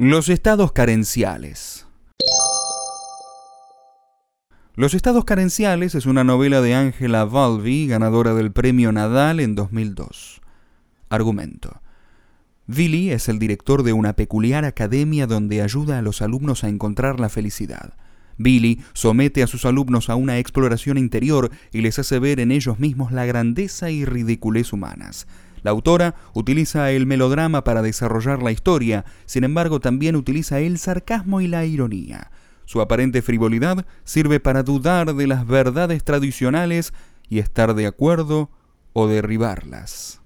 Los estados carenciales. Los estados carenciales es una novela de Angela Valvi, ganadora del premio Nadal en 2002. Argumento. Billy es el director de una peculiar academia donde ayuda a los alumnos a encontrar la felicidad. Billy somete a sus alumnos a una exploración interior y les hace ver en ellos mismos la grandeza y ridiculez humanas. La autora utiliza el melodrama para desarrollar la historia, sin embargo también utiliza el sarcasmo y la ironía. Su aparente frivolidad sirve para dudar de las verdades tradicionales y estar de acuerdo o derribarlas.